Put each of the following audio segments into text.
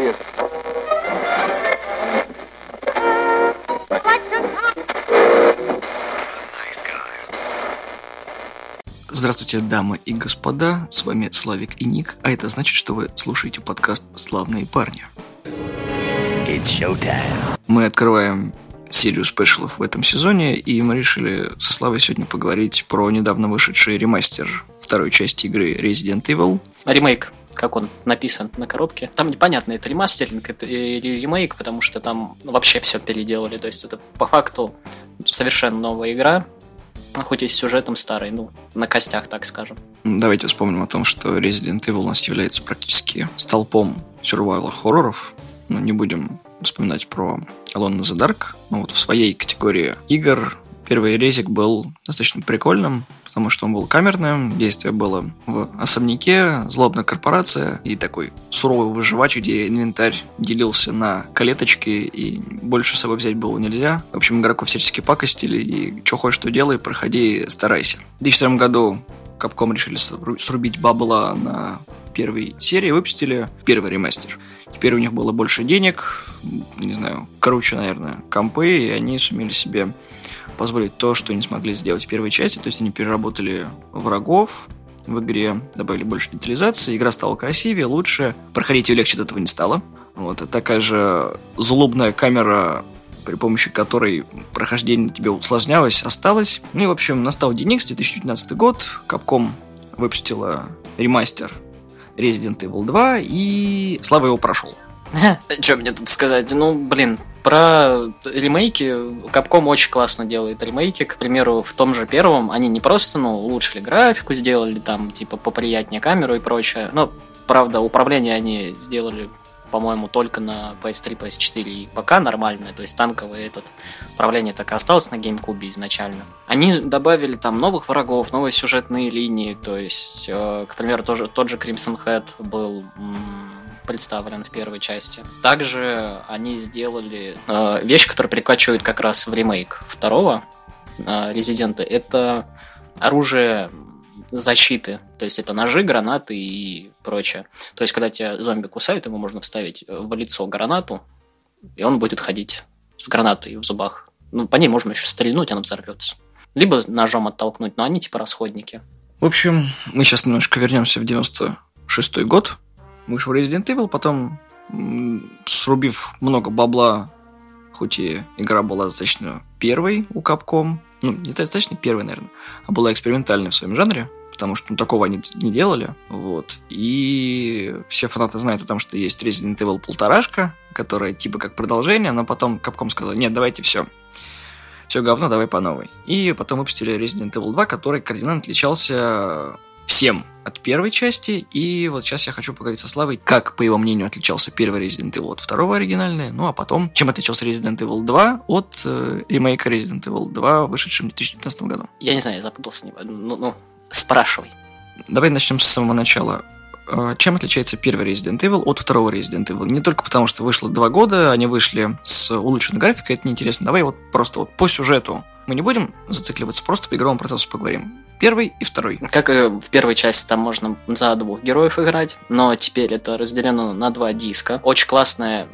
serious. Здравствуйте, дамы и господа, с вами Славик и Ник, а это значит, что вы слушаете подкаст «Славные парни». Мы открываем серию спешалов в этом сезоне, и мы решили со Славой сегодня поговорить про недавно вышедший ремастер второй части игры Resident Evil. Ремейк, как он написан на коробке. Там непонятно, это ремастеринг это или ремейк, потому что там вообще все переделали. То есть это по факту совершенно новая игра, хоть и с сюжетом старый, ну, на костях, так скажем. Давайте вспомним о том, что Resident Evil у нас является практически столпом survival хорроров. Ну, не будем вспоминать про Alone in the Dark. Но вот в своей категории игр первый резик был достаточно прикольным, потому что он был камерным, действие было в особняке, злобная корпорация и такой суровый выживач, где инвентарь делился на калеточки и больше с собой взять было нельзя. В общем, игроку всячески пакостили и что хочешь, что делай, проходи, старайся. В 2002 году Capcom решили срубить бабла на первой серии, выпустили первый ремастер. Теперь у них было больше денег, не знаю, круче, наверное, компы, и они сумели себе позволить то, что не смогли сделать в первой части. То есть они переработали врагов в игре, добавили больше детализации, игра стала красивее, лучше. Проходить ее легче от этого не стало. Вот, такая же злобная камера при помощи которой прохождение тебе усложнялось, осталось. Ну и, в общем, настал DNX, 2019 год, Capcom выпустила ремастер Resident Evil 2, и Слава его прошел. Что мне тут сказать? Ну, блин, про ремейки Capcom очень классно делает ремейки. К примеру, в том же первом они не просто, ну, улучшили графику, сделали там, типа, поприятнее камеру и прочее. Но, правда, управление они сделали по-моему, только на PS3, PS4 и пока нормальное, то есть танковое этот управление так и осталось на GameCube изначально. Они добавили там новых врагов, новые сюжетные линии, то есть, э, к примеру, тоже, тот же Crimson Head был представлен в первой части. Также они сделали э, вещь, которая перекачивает как раз в ремейк второго э, Резидента. Это оружие защиты. То есть это ножи, гранаты и прочее. То есть, когда тебя зомби кусают, ему можно вставить в лицо гранату, и он будет ходить с гранатой в зубах. Ну, по ней можно еще стрельнуть, она взорвется. Либо ножом оттолкнуть, но они типа расходники. В общем, мы сейчас немножко вернемся в 96 год вышел Resident Evil, потом, срубив много бабла, хоть и игра была достаточно первой у Capcom, ну, не достаточно первой, наверное, а была экспериментальной в своем жанре, потому что ну, такого они не делали, вот. И все фанаты знают о том, что есть Resident Evil полторашка, которая типа как продолжение, но потом Capcom сказал, нет, давайте все, все говно, давай по новой. И потом выпустили Resident Evil 2, который кардинально отличался всем от первой части. И вот сейчас я хочу поговорить со Славой, как, по его мнению, отличался первый Resident Evil от второго оригинального, ну а потом, чем отличался Resident Evil 2 от э, ремейка Resident Evil 2, вышедшем в 2019 году. Я не знаю, я запутался. Ну, ну, спрашивай. Давай начнем с самого начала. Э, чем отличается первый Resident Evil от второго Resident Evil? Не только потому, что вышло два года, они вышли с улучшенной графикой, это неинтересно. Давай вот просто вот по сюжету. Мы не будем зацикливаться, просто по игровому процессу поговорим. Первый и второй. Как и в первой части, там можно за двух героев играть, но теперь это разделено на два диска. Очень классная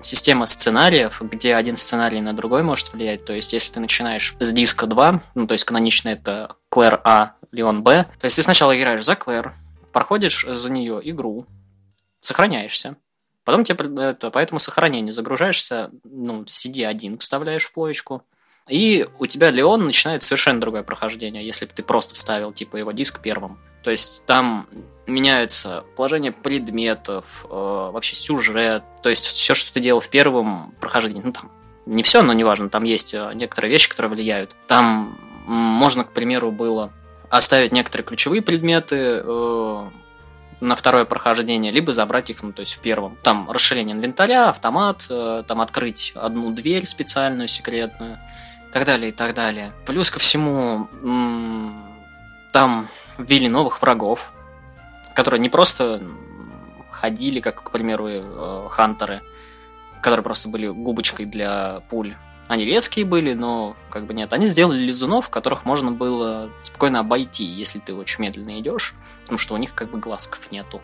система сценариев, где один сценарий на другой может влиять. То есть, если ты начинаешь с диска 2, ну, то есть канонично это Клэр А, Леон Б, то есть ты сначала играешь за Клэр, проходишь за нее игру, сохраняешься, Потом тебе это, по этому сохранению загружаешься, ну, CD1 вставляешь в плоечку, и у тебя Леон начинает совершенно другое прохождение, если бы ты просто вставил типа его диск первым. То есть там меняется положение предметов, э, вообще сюжет, то есть все, что ты делал в первом прохождении, ну там не все, но неважно, там есть э, некоторые вещи, которые влияют. Там можно, к примеру, было оставить некоторые ключевые предметы э, на второе прохождение, либо забрать их, ну, то есть в первом. Там расширение инвентаря, автомат, э, там открыть одну дверь специальную, секретную и так далее, и так далее. Плюс ко всему, там ввели новых врагов, которые не просто ходили, как, к примеру, э, хантеры, которые просто были губочкой для пуль. Они резкие были, но как бы нет. Они сделали лизунов, которых можно было спокойно обойти, если ты очень медленно идешь, потому что у них как бы глазков нету.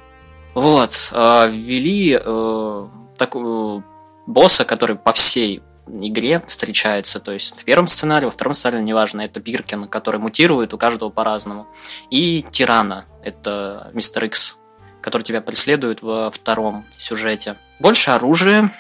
Вот, э, ввели э, такую босса, который по всей игре встречается. То есть в первом сценарии, во втором сценарии, неважно, это Биркин, который мутирует у каждого по-разному. И Тирана, это Мистер Икс, который тебя преследует во втором сюжете. Больше оружия,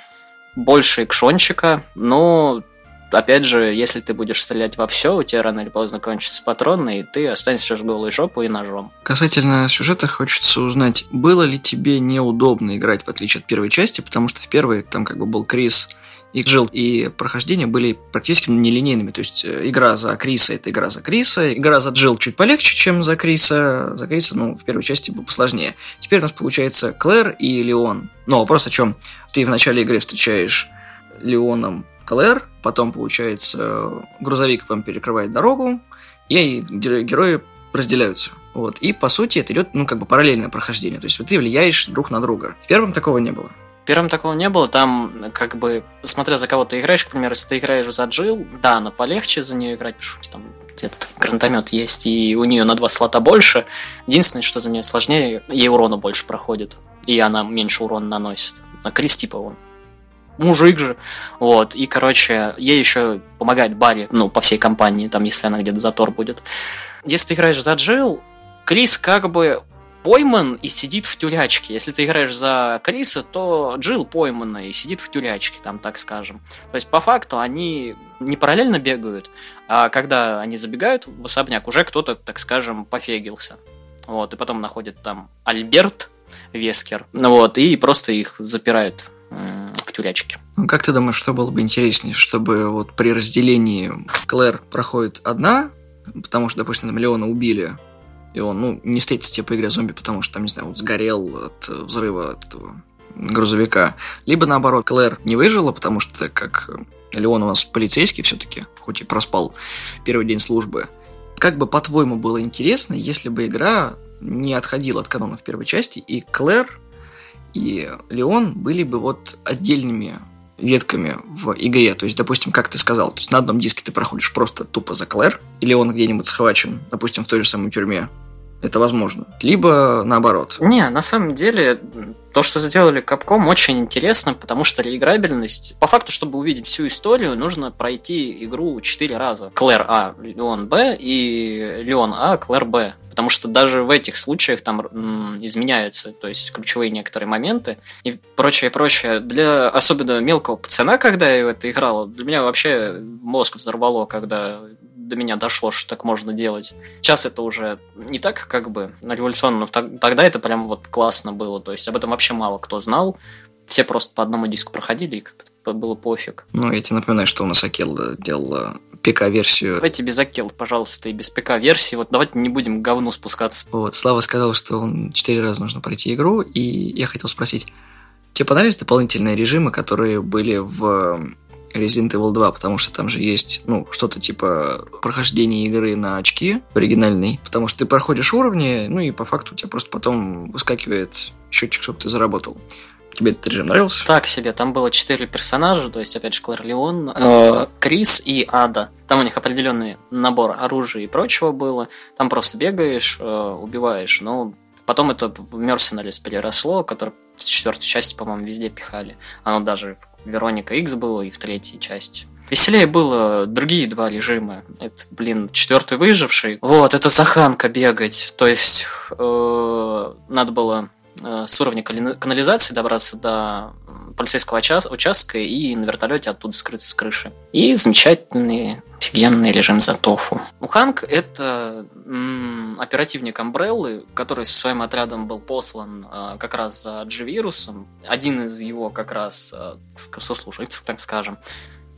больше экшончика, но опять же, если ты будешь стрелять во все, у тебя рано или поздно кончатся патроны, и ты останешься с голой жопой и ножом. Касательно сюжета, хочется узнать, было ли тебе неудобно играть, в отличие от первой части, потому что в первой там как бы был Крис и Джилл, и прохождения были практически нелинейными. То есть э, игра за Криса – это игра за Криса, игра за Джилл чуть полегче, чем за Криса. За Криса, ну, в первой части было посложнее. Теперь у нас получается Клэр и Леон. Но вопрос о чем? Ты в начале игры встречаешь Леоном Клэр, потом, получается, грузовик вам перекрывает дорогу, и герои разделяются. Вот. И, по сути, это идет, ну, как бы параллельное прохождение. То есть, вот ты влияешь друг на друга. В первом такого не было первом такого не было, там, как бы, смотря за кого ты играешь, к примеру, если ты играешь за Джил, да, но полегче за нее играть, потому что там где-то гранатомет есть, и у нее на два слота больше. Единственное, что за нее сложнее, ей урона больше проходит, и она меньше урона наносит. А Крис, типа, он мужик же. Вот. И, короче, ей еще помогает Барри, ну, по всей компании, там, если она где-то затор будет. Если ты играешь за Джил, Крис как бы пойман и сидит в тюрячке. Если ты играешь за Криса, то Джилл поймана и сидит в тюрячке, там так скажем. То есть по факту они не параллельно бегают, а когда они забегают в особняк, уже кто-то, так скажем, пофегился. Вот, и потом находит там Альберт Вескер, ну вот, и просто их запирают в тюрячке. Ну, как ты думаешь, что было бы интереснее, чтобы вот при разделении Клэр проходит одна, потому что, допустим, миллиона убили, и он, ну, не встретится тебе по игре зомби, потому что там, не знаю, вот сгорел от взрыва этого грузовика. Либо наоборот, Клэр не выжила, потому что, как Леон у нас полицейский все-таки, хоть и проспал первый день службы. Как бы, по-твоему, было интересно, если бы игра не отходила от канона в первой части, и Клэр и Леон были бы вот отдельными ветками в игре. То есть, допустим, как ты сказал, то есть на одном диске ты проходишь просто тупо за Клэр, или он где-нибудь схвачен, допустим, в той же самой тюрьме, это возможно. Либо наоборот. Не, на самом деле, то, что сделали Capcom, очень интересно, потому что реиграбельность... По факту, чтобы увидеть всю историю, нужно пройти игру четыре раза. Клэр А, Леон Б и Леон А, Клэр Б. Потому что даже в этих случаях там изменяются, то есть ключевые некоторые моменты и прочее, прочее. Для особенно мелкого пацана, когда я в это играл, для меня вообще мозг взорвало, когда до меня дошло, что так можно делать. Сейчас это уже не так как бы революционно, но тогда это прям вот классно было. То есть об этом вообще мало кто знал. Все просто по одному диску проходили, и как-то было пофиг. Ну, я тебе напоминаю, что у нас Акелла делала ПК-версию. Давайте без Акел, пожалуйста, и без ПК-версии. Вот давайте не будем говну спускаться. Вот, Слава сказал, что он четыре раза нужно пройти игру, и я хотел спросить, тебе понравились дополнительные режимы, которые были в Resident Evil 2, потому что там же есть, ну, что-то типа прохождения игры на очки оригинальный, потому что ты проходишь уровни, ну и по факту у тебя просто потом выскакивает счетчик, чтобы ты заработал. Тебе этот режим нравился? Так себе, там было четыре персонажа, то есть, опять же, Клэр Леон, э, Крис и Ада. Там у них определенный набор оружия и прочего было. Там просто бегаешь, э, убиваешь, но потом это в Мерсеналис переросло, которое в четвертой части, по-моему, везде пихали. Оно даже в Вероника X было и в третьей части. Веселее было другие два режима. Это, блин, четвертый выживший. Вот, это Заханка бегать. То есть э, надо было э, с уровня канализации добраться до полицейского участка и на вертолете оттуда скрыться с крыши. И замечательный офигенный режим за тофу. Ну, Ханк — это м, оперативник Амбреллы, который со своим отрядом был послан э, как раз за G-вирусом. Один из его как раз э, сослуживцев, так скажем,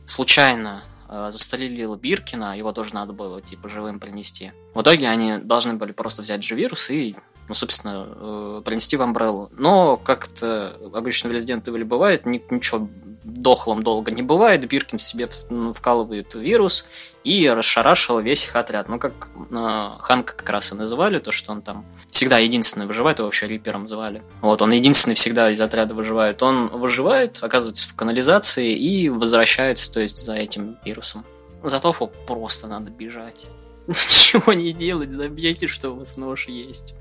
случайно э, застрелил Биркина, его тоже надо было, типа, живым принести. В итоге они должны были просто взять G-вирус и ну, собственно, э, принести в Umbrella. Но как-то обычно в Resident Evil бывает, ничего дохлым долго не бывает. Биркин себе вкалывает вирус и расшарашил весь их отряд. Ну, как э, Ханка как раз и называли, то, что он там всегда единственный выживает, его вообще Рипером звали. Вот, он единственный всегда из отряда выживает. Он выживает, оказывается в канализации и возвращается, то есть, за этим вирусом. За Тофу просто надо бежать. Ничего не делать, забейте, что у вас нож есть.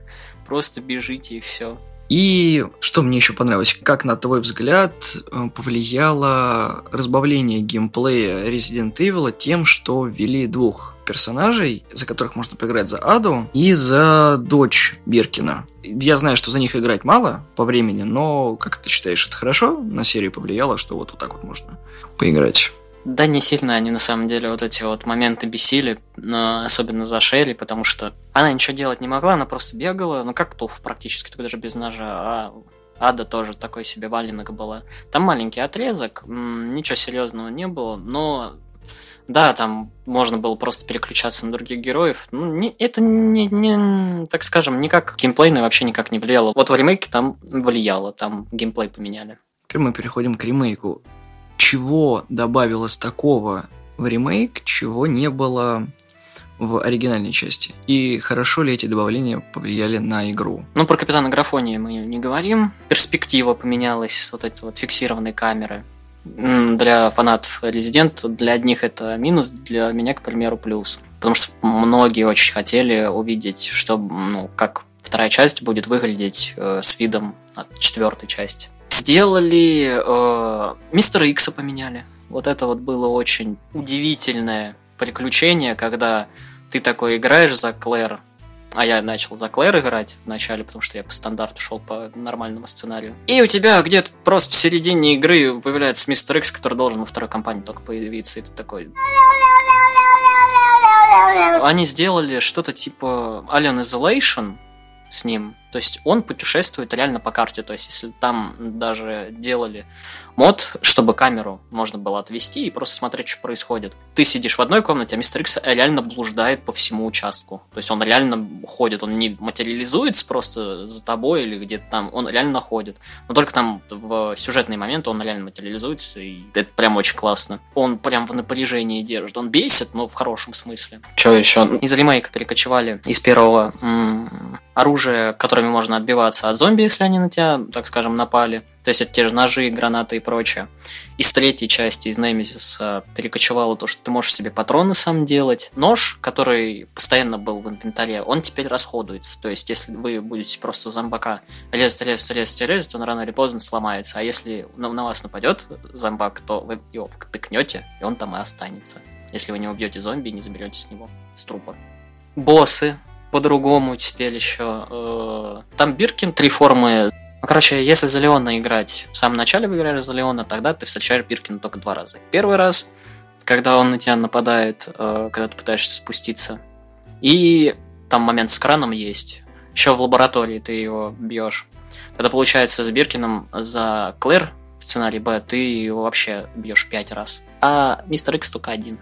Просто бежите и все. И что мне еще понравилось, как на твой взгляд э, повлияло разбавление геймплея Resident Evil тем, что ввели двух персонажей, за которых можно поиграть за Аду и за дочь Биркина. Я знаю, что за них играть мало по времени, но как ты считаешь, это хорошо на серию повлияло, что вот, вот так вот можно поиграть? Да, не сильно они на самом деле вот эти вот моменты бесили, но особенно за Шерри, потому что она ничего делать не могла, она просто бегала, ну как Туф практически, только даже без ножа, а Ада тоже такой себе валенок была. Там маленький отрезок, ничего серьезного не было, но да, там можно было просто переключаться на других героев. Ну, не, это не, не, так скажем, никак геймплейно вообще никак не влияло. Вот в ремейке там влияло, там геймплей поменяли. Теперь мы переходим к ремейку чего добавилось такого в ремейк, чего не было в оригинальной части. И хорошо ли эти добавления повлияли на игру? Ну, про Капитана Графония мы не говорим. Перспектива поменялась, вот эти вот фиксированные камеры. Для фанатов Resident, для одних это минус, для меня, к примеру, плюс. Потому что многие очень хотели увидеть, что, ну, как вторая часть будет выглядеть э, с видом от четвертой части. Сделали... Э, Мистера Икса поменяли. Вот это вот было очень удивительное приключение, когда ты такой играешь за Клэр, а я начал за Клэр играть вначале, потому что я по стандарту шел по нормальному сценарию. И у тебя где-то просто в середине игры появляется Мистер Икс, который должен во второй компании только появиться, и ты такой... Они сделали что-то типа Alien Isolation с ним, то есть он путешествует реально по карте. То есть если там даже делали мод, чтобы камеру можно было отвести и просто смотреть, что происходит. Ты сидишь в одной комнате, а мистер Икс реально блуждает по всему участку. То есть он реально ходит, он не материализуется просто за тобой или где-то там, он реально ходит. Но только там в сюжетный момент он реально материализуется, и это прям очень классно. Он прям в напряжении держит. Он бесит, но в хорошем смысле. Что еще? Из ремейка перекочевали из первого оружия, которыми можно отбиваться от зомби, если они на тебя, так скажем, напали. То есть это те же ножи, гранаты и прочее. Из третьей части, из Nemesis, перекочевало то, что ты можешь себе патроны сам делать. Нож, который постоянно был в инвентаре, он теперь расходуется. То есть если вы будете просто зомбака резать, резать, резать, резать, он рано или поздно сломается. А если на, вас нападет зомбак, то вы его втыкнете, и он там и останется. Если вы не убьете зомби и не заберете с него, с трупа. Боссы по-другому теперь еще. Э, там Биркин, три формы ну, короче, если за Леона играть в самом начале выиграешь за Леона, тогда ты встречаешь Биркина только два раза. Первый раз, когда он на тебя нападает, э, когда ты пытаешься спуститься. И там момент с краном есть. Еще в лаборатории ты его бьешь. Когда получается с Биркином за Клэр в сценарии Б, ты его вообще бьешь пять раз. А мистер Икс только один.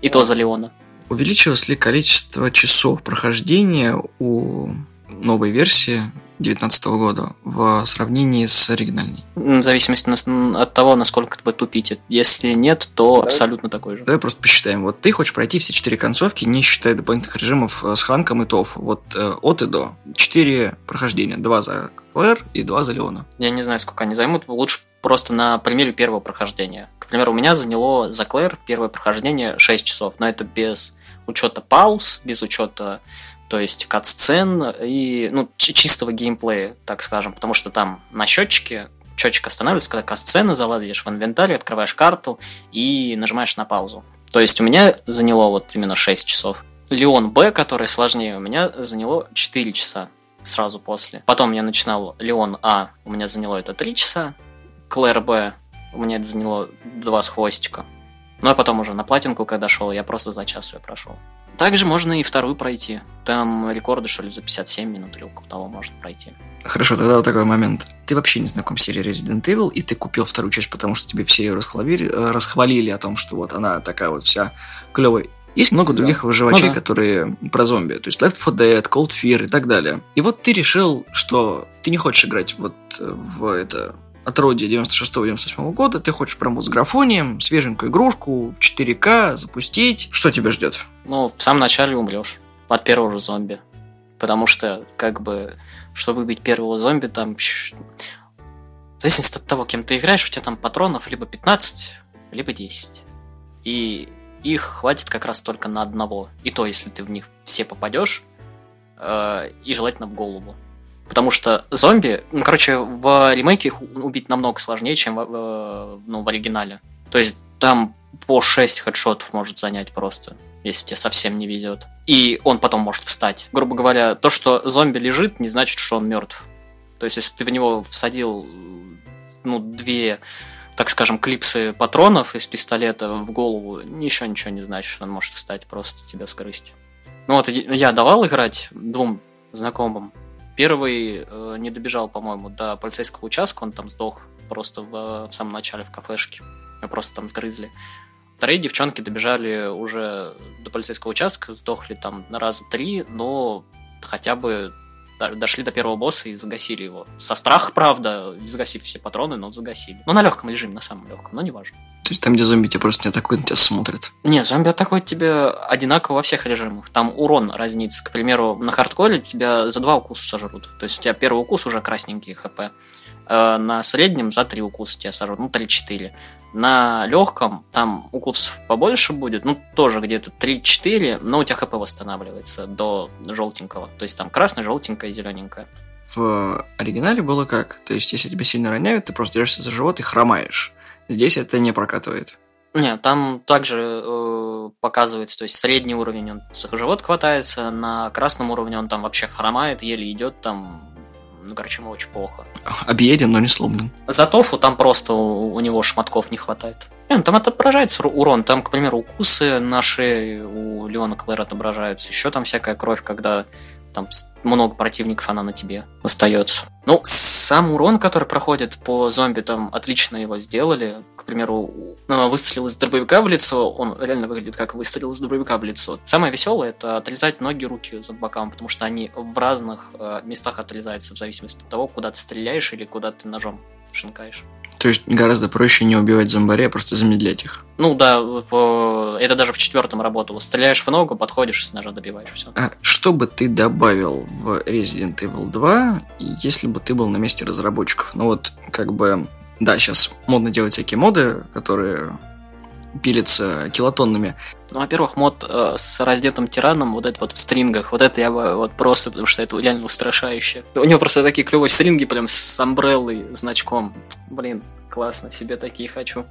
И то за Леона. Увеличилось ли количество часов прохождения у новой версии 2019 года в сравнении с оригинальной? В зависимости от того, насколько вы тупите. Если нет, то абсолютно такой же. Давай просто посчитаем. Вот ты хочешь пройти все четыре концовки, не считая дополнительных режимов э, с Ханком и Тоф. Вот э, от и до. Четыре прохождения. Два за Клэр и два за Леона. Я не знаю, сколько они займут. Лучше просто на примере первого прохождения. К примеру, у меня заняло за Клэр первое прохождение 6 часов, но это без учета пауз, без учета то есть кат-сцен и ну, чистого геймплея, так скажем, потому что там на счетчике счетчик останавливается, когда кат-сцены залазишь в инвентарь, открываешь карту и нажимаешь на паузу. То есть у меня заняло вот именно 6 часов. Леон Б, который сложнее, у меня заняло 4 часа сразу после. Потом я начинал Леон А, у меня заняло это 3 часа. Клэр Б, у меня это заняло 2 с хвостика. Ну а потом уже на платинку, когда шел, я просто за час ее прошел. Также можно и вторую пройти. Там рекорды, что ли, за 57 минут или около того можно пройти. Хорошо, тогда вот такой момент. Ты вообще не знаком с серией Resident Evil, и ты купил вторую часть, потому что тебе все ее расхвалили, э, расхвалили о том, что вот она такая вот вся клевая. Есть много других да. выживачей, ну, да. которые про зомби. То есть Left 4 Dead, Cold Fear и так далее. И вот ты решил, что ты не хочешь играть вот в это отродье 96-98 года, ты хочешь вот с графонием, свеженькую игрушку в 4К запустить. Что тебя ждет? Ну, в самом начале умрешь от первого зомби. Потому что, как бы, чтобы убить первого зомби, там... В зависимости от того, кем ты играешь, у тебя там патронов либо 15, либо 10. И их хватит как раз только на одного. И то, если ты в них все попадешь, э, и желательно в голову. Потому что зомби, ну, короче, в ремейке их убить намного сложнее, чем в, ну, в оригинале. То есть там по 6 хедшотов может занять просто, если тебе совсем не везет. И он потом может встать. Грубо говоря, то, что зомби лежит, не значит, что он мертв. То есть, если ты в него всадил ну, две, так скажем, клипсы патронов из пистолета в голову, еще ничего не значит, что он может встать, просто тебя скрыть. Ну вот я давал играть двум знакомым. Первый э, не добежал, по-моему, до полицейского участка, он там сдох просто в, в самом начале в кафешке. Мы просто там сгрызли. Вторые девчонки добежали уже до полицейского участка, сдохли там на раза три, но хотя бы дошли до первого босса и загасили его. Со страха, правда, загасив все патроны, но загасили. Ну, на легком режиме, на самом легком, но неважно. То есть там, где зомби тебя просто не атакуют, на тебя смотрят? Не, зомби атакуют тебя одинаково во всех режимах. Там урон разнится. К примеру, на хардкоре тебя за два укуса сожрут. То есть у тебя первый укус уже красненький хп. Э, на среднем за три укуса тебя сожрут. Ну, 3-4. На легком там укусов побольше будет, ну, тоже где-то 3-4, но у тебя хп восстанавливается до желтенького. То есть там красное, желтенькое, зелененькое. В оригинале было как? То есть, если тебя сильно роняют, ты просто держишься за живот и хромаешь. Здесь это не прокатывает. Нет, там также э, показывается, то есть средний уровень он за живот хватается, на красном уровне он там вообще хромает, еле идет, там ну, короче, ему очень плохо. Объеден, но не сломлен. За тофу там просто у, у него шматков не хватает. Не, ну, там отображается урон. Там, к примеру, укусы наши у Леона Клэр отображаются. Еще там всякая кровь, когда там много противников, она на тебе остается. Ну, сам урон, который проходит по зомби, там отлично его сделали. К примеру, ну, выстрел из дробовика в лицо, он реально выглядит как выстрел из дробовика в лицо. Самое веселое это отрезать ноги, руки за бокам, потому что они в разных э, местах отрезаются в зависимости от того, куда ты стреляешь или куда ты ножом шинкаешь. То есть гораздо проще не убивать зомбарей, а просто замедлять их. Ну да, в... это даже в четвертом работало. Стреляешь в ногу, подходишь и с ножа добиваешь все. А что бы ты добавил в Resident Evil 2, если бы ты был на месте разработчиков? Ну вот, как бы, да, сейчас модно делать всякие моды, которые пилятся килотоннами. Ну, во-первых, мод э, с раздетым тираном, вот это вот в стрингах, вот это я бы вот просто, потому что это реально устрашающе. У него просто такие клевые стринги прям с амбреллой, значком. Блин, классно, себе такие хочу.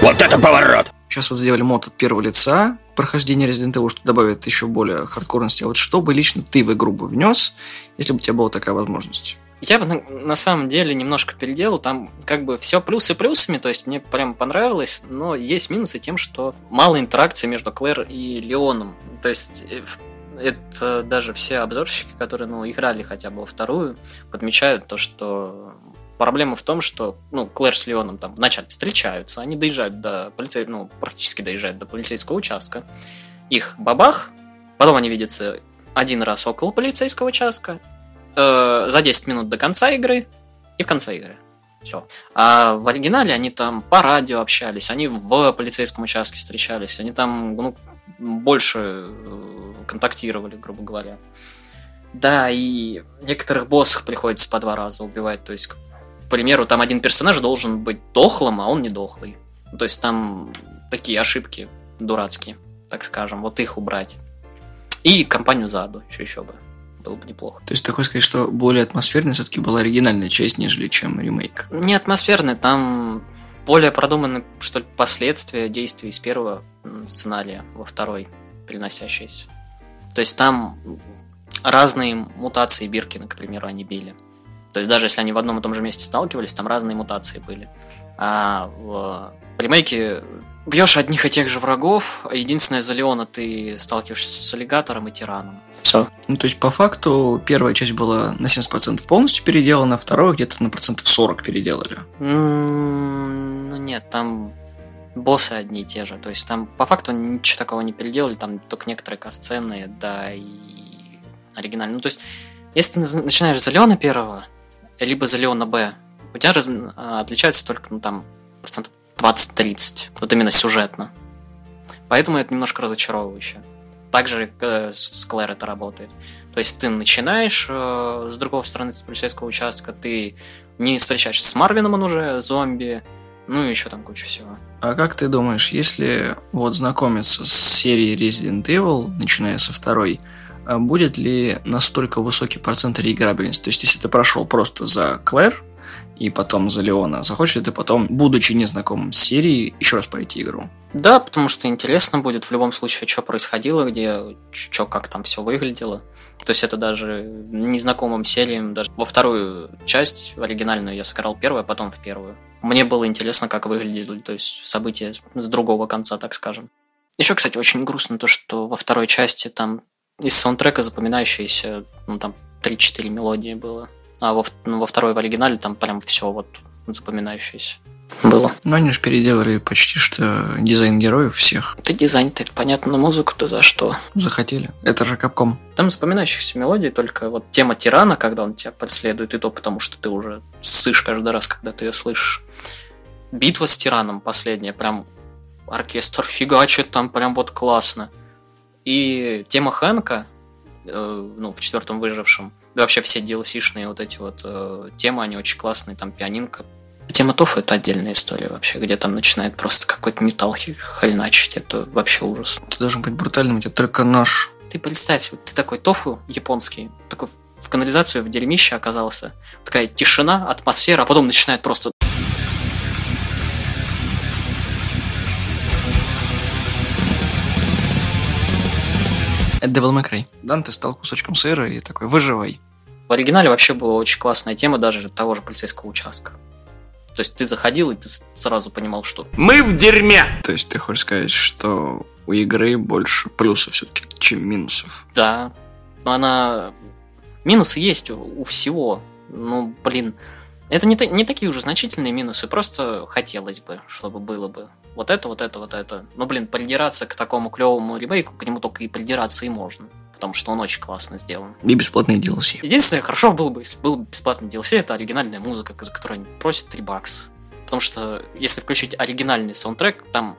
Вот это поворот! Сейчас вот сделали мод от первого лица, прохождение Resident Evil, что добавит еще более хардкорности. А вот что бы лично ты в игру бы внес, если бы у тебя была такая возможность? Я бы на, на самом деле немножко переделал. Там как бы все плюсы плюсами, то есть мне прям понравилось, но есть минусы тем, что мало интеракции между Клэр и Леоном. То есть э, это даже все обзорщики, которые ну, играли хотя бы во вторую, подмечают то, что проблема в том, что ну, Клэр с Леоном там вначале встречаются, они доезжают до полицей, ну, практически доезжают до полицейского участка. Их бабах, потом они видятся один раз около полицейского участка, э, за 10 минут до конца игры и в конце игры. Все. А в оригинале они там по радио общались, они в полицейском участке встречались, они там ну, больше э, контактировали, грубо говоря. Да, и некоторых боссов приходится по два раза убивать. То есть, к примеру, там один персонаж должен быть дохлым, а он не дохлый. То есть там такие ошибки дурацкие, так скажем. Вот их убрать. И компанию заду еще еще бы было бы неплохо. То есть такой сказать, что более атмосферной все-таки была оригинальная часть, нежели чем ремейк? Не атмосферная, там более продуманы, что ли, последствия действий из первого сценария во второй переносящиеся. То есть там разные мутации Биркина, к примеру, они били. То есть даже если они в одном и том же месте сталкивались, там разные мутации были. А в ремейке бьешь одних и тех же врагов, а единственное, за Леона ты сталкиваешься с аллигатором и тираном. Все. Ну, то есть, по факту, первая часть была на 70% полностью переделана, вторая где-то на процентов 40 переделали. Ну, нет, там боссы одни и те же. То есть, там по факту ничего такого не переделали, там только некоторые касцены, да, и оригинальные. Ну, то есть, если ты начинаешь за Леона первого, либо за Леона Б, у тебя раз... А, отличается только, ну, там, процентов 20-30. Вот именно сюжетно. Поэтому это немножко разочаровывающе. Также э, с Клэр это работает. То есть ты начинаешь э, с другой стороны с полицейского участка, ты не встречаешься с Марвином, он уже зомби, ну и еще там куча всего. А как ты думаешь, если вот знакомиться с серией Resident Evil, начиная со второй, будет ли настолько высокий процент реиграбельности? То есть, если ты прошел просто за Клэр и потом за Леона, захочешь ли ты потом, будучи незнакомым с серией, еще раз пройти игру? Да, потому что интересно будет в любом случае, что происходило, где, что, как там все выглядело. То есть это даже незнакомым сериям, даже во вторую часть, в оригинальную, я сыграл первую, а потом в первую. Мне было интересно, как выглядели, то есть события с другого конца, так скажем. Еще, кстати, очень грустно то, что во второй части там из саундтрека запоминающиеся, ну, там 3-4 мелодии было. А во, ну, во второй в оригинале там прям все вот запоминающееся было. Ну, они же переделали почти что дизайн героев всех. Это дизайн-то, это понятно, но музыку-то за что? Захотели. Это же Капком. Там запоминающихся мелодий только вот тема тирана, когда он тебя преследует, и то потому, что ты уже ссышь каждый раз, когда ты ее слышишь. Битва с тираном последняя, прям оркестр фигачит, там прям вот классно. И тема Хэнка, э, ну, в четвертом выжившем, да вообще все DLC-шные вот эти вот э, темы, они очень классные, там пианинка. Тема Тофу это отдельная история вообще, где там начинает просто какой-то металл хальначить, это вообще ужас. Ты должен быть брутальным, у тебя только нож. Ты представь, ты такой тофу японский, такой в канализацию, в дерьмище оказался, такая тишина, атмосфера, а потом начинает просто Это Devil May Cry. Данте стал кусочком сыра и такой, выживай. В оригинале вообще была очень классная тема даже того же полицейского участка. То есть ты заходил, и ты сразу понимал, что... Мы в дерьме! То есть ты хочешь сказать, что у игры больше плюсов все-таки, чем минусов? Да. Но она... Минусы есть у, у всего. Ну, блин, это не, не такие уже значительные минусы, просто хотелось бы, чтобы было бы вот это, вот это, вот это. Ну, блин, придираться к такому клевому ремейку, к нему только и придираться и можно. Потому что он очень классно сделан. И бесплатные DLC. Единственное, хорошо было бы, если был бесплатный DLC, это оригинальная музыка, за которую они просят 3 бакса. Потому что если включить оригинальный саундтрек, там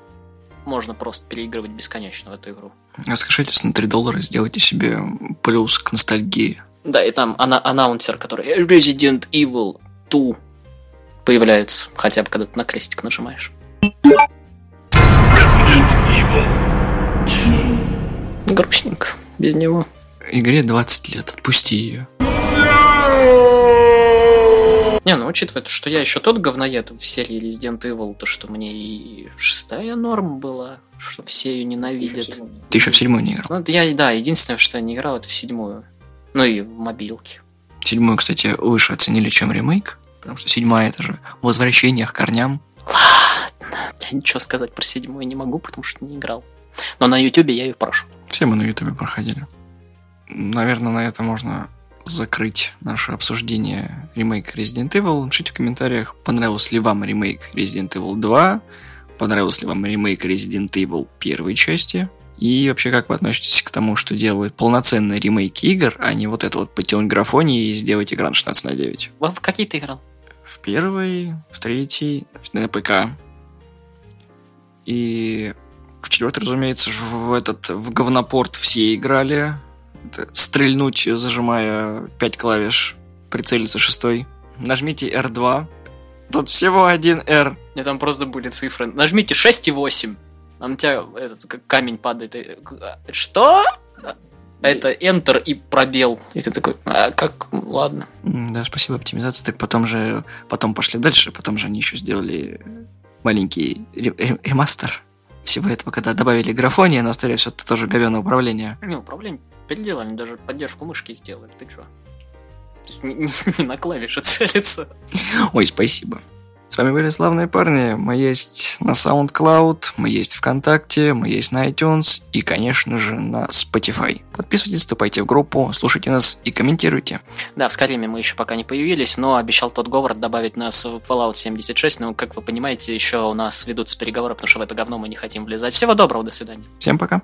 можно просто переигрывать бесконечно в эту игру. Скажите, на 3 доллара сделайте себе плюс к ностальгии. Да, и там ана- анонсер, который Resident Evil 2 появляется, хотя бы когда ты на крестик нажимаешь. Resident Evil 2. Грустненько, без него. Игре 20 лет, отпусти ее. Не, ну учитывая, что я еще тот говноед в серии Resident Evil, то что мне и шестая норма была, что все ее ненавидят. Ты еще в седьмую не играл? Ну, я, да, единственное, что я не играл, это в седьмую. Ну и в мобилке. Седьмую, кстати, выше оценили, чем ремейк, потому что седьмая это же возвращение к корням. Ладно. Я ничего сказать про седьмую не могу, потому что не играл. Но на ютубе я ее прошел. Все мы на ютубе проходили. Наверное, на это можно закрыть наше обсуждение ремейка Resident Evil. Напишите в комментариях, понравился ли вам ремейк Resident Evil 2, понравился ли вам ремейк Resident Evil первой части, и вообще, как вы относитесь к тому, что делают полноценные ремейки игр, а не вот это вот потянуть графоний и сделать игра на 16 на 9? В какие ты играл? В первый, в третий, на ПК. И в четвертый, разумеется, в этот в говнопорт все играли. Это стрельнуть, зажимая 5 клавиш, прицелиться шестой. Нажмите R2. Тут всего один R. Мне там просто были цифры. Нажмите 6 и 8. А на тебя этот камень падает. И... Что? Это Enter и пробел. И ты такой, а как, ладно. Да, спасибо, оптимизация. Так потом же, потом пошли дальше, потом же они еще сделали маленький ремастер всего этого, когда добавили графония, но оставили все это тоже говёное управление. Не, управление переделали, даже поддержку мышки сделали, ты чё? То есть не, не, не на клавише целится. Ой, спасибо. С вами были славные парни. Мы есть на SoundCloud, мы есть ВКонтакте, мы есть на iTunes и, конечно же, на Spotify. Подписывайтесь, вступайте в группу, слушайте нас и комментируйте. Да, в Скайриме мы еще пока не появились, но обещал тот Говард добавить нас в Fallout 76, но, как вы понимаете, еще у нас ведутся переговоры, потому что в это говно мы не хотим влезать. Всего доброго, до свидания. Всем пока.